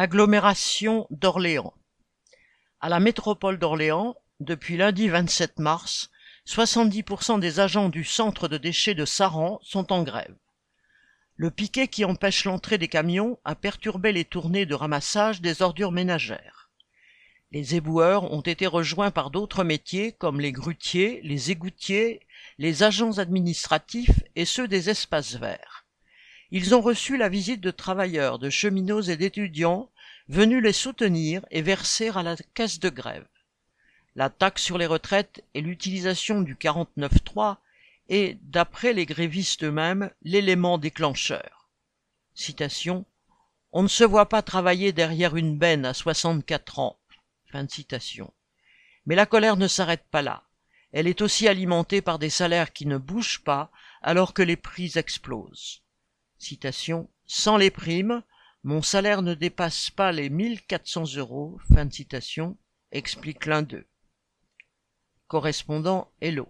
Agglomération d'Orléans. À la métropole d'Orléans, depuis lundi 27 mars, 70% des agents du centre de déchets de Saran sont en grève. Le piquet qui empêche l'entrée des camions a perturbé les tournées de ramassage des ordures ménagères. Les éboueurs ont été rejoints par d'autres métiers comme les grutiers, les égoutiers, les agents administratifs et ceux des espaces verts. Ils ont reçu la visite de travailleurs, de cheminots et d'étudiants venus les soutenir et verser à la caisse de grève. La taxe sur les retraites et l'utilisation du 49.3 est, d'après les grévistes eux-mêmes, l'élément déclencheur. Citation On ne se voit pas travailler derrière une benne à 64 ans. Fin de citation. Mais la colère ne s'arrête pas là. Elle est aussi alimentée par des salaires qui ne bougent pas alors que les prix explosent. Citation, Sans les primes, mon salaire ne dépasse pas les 1400 euros, fin de citation, explique l'un d'eux. Correspondant Hello.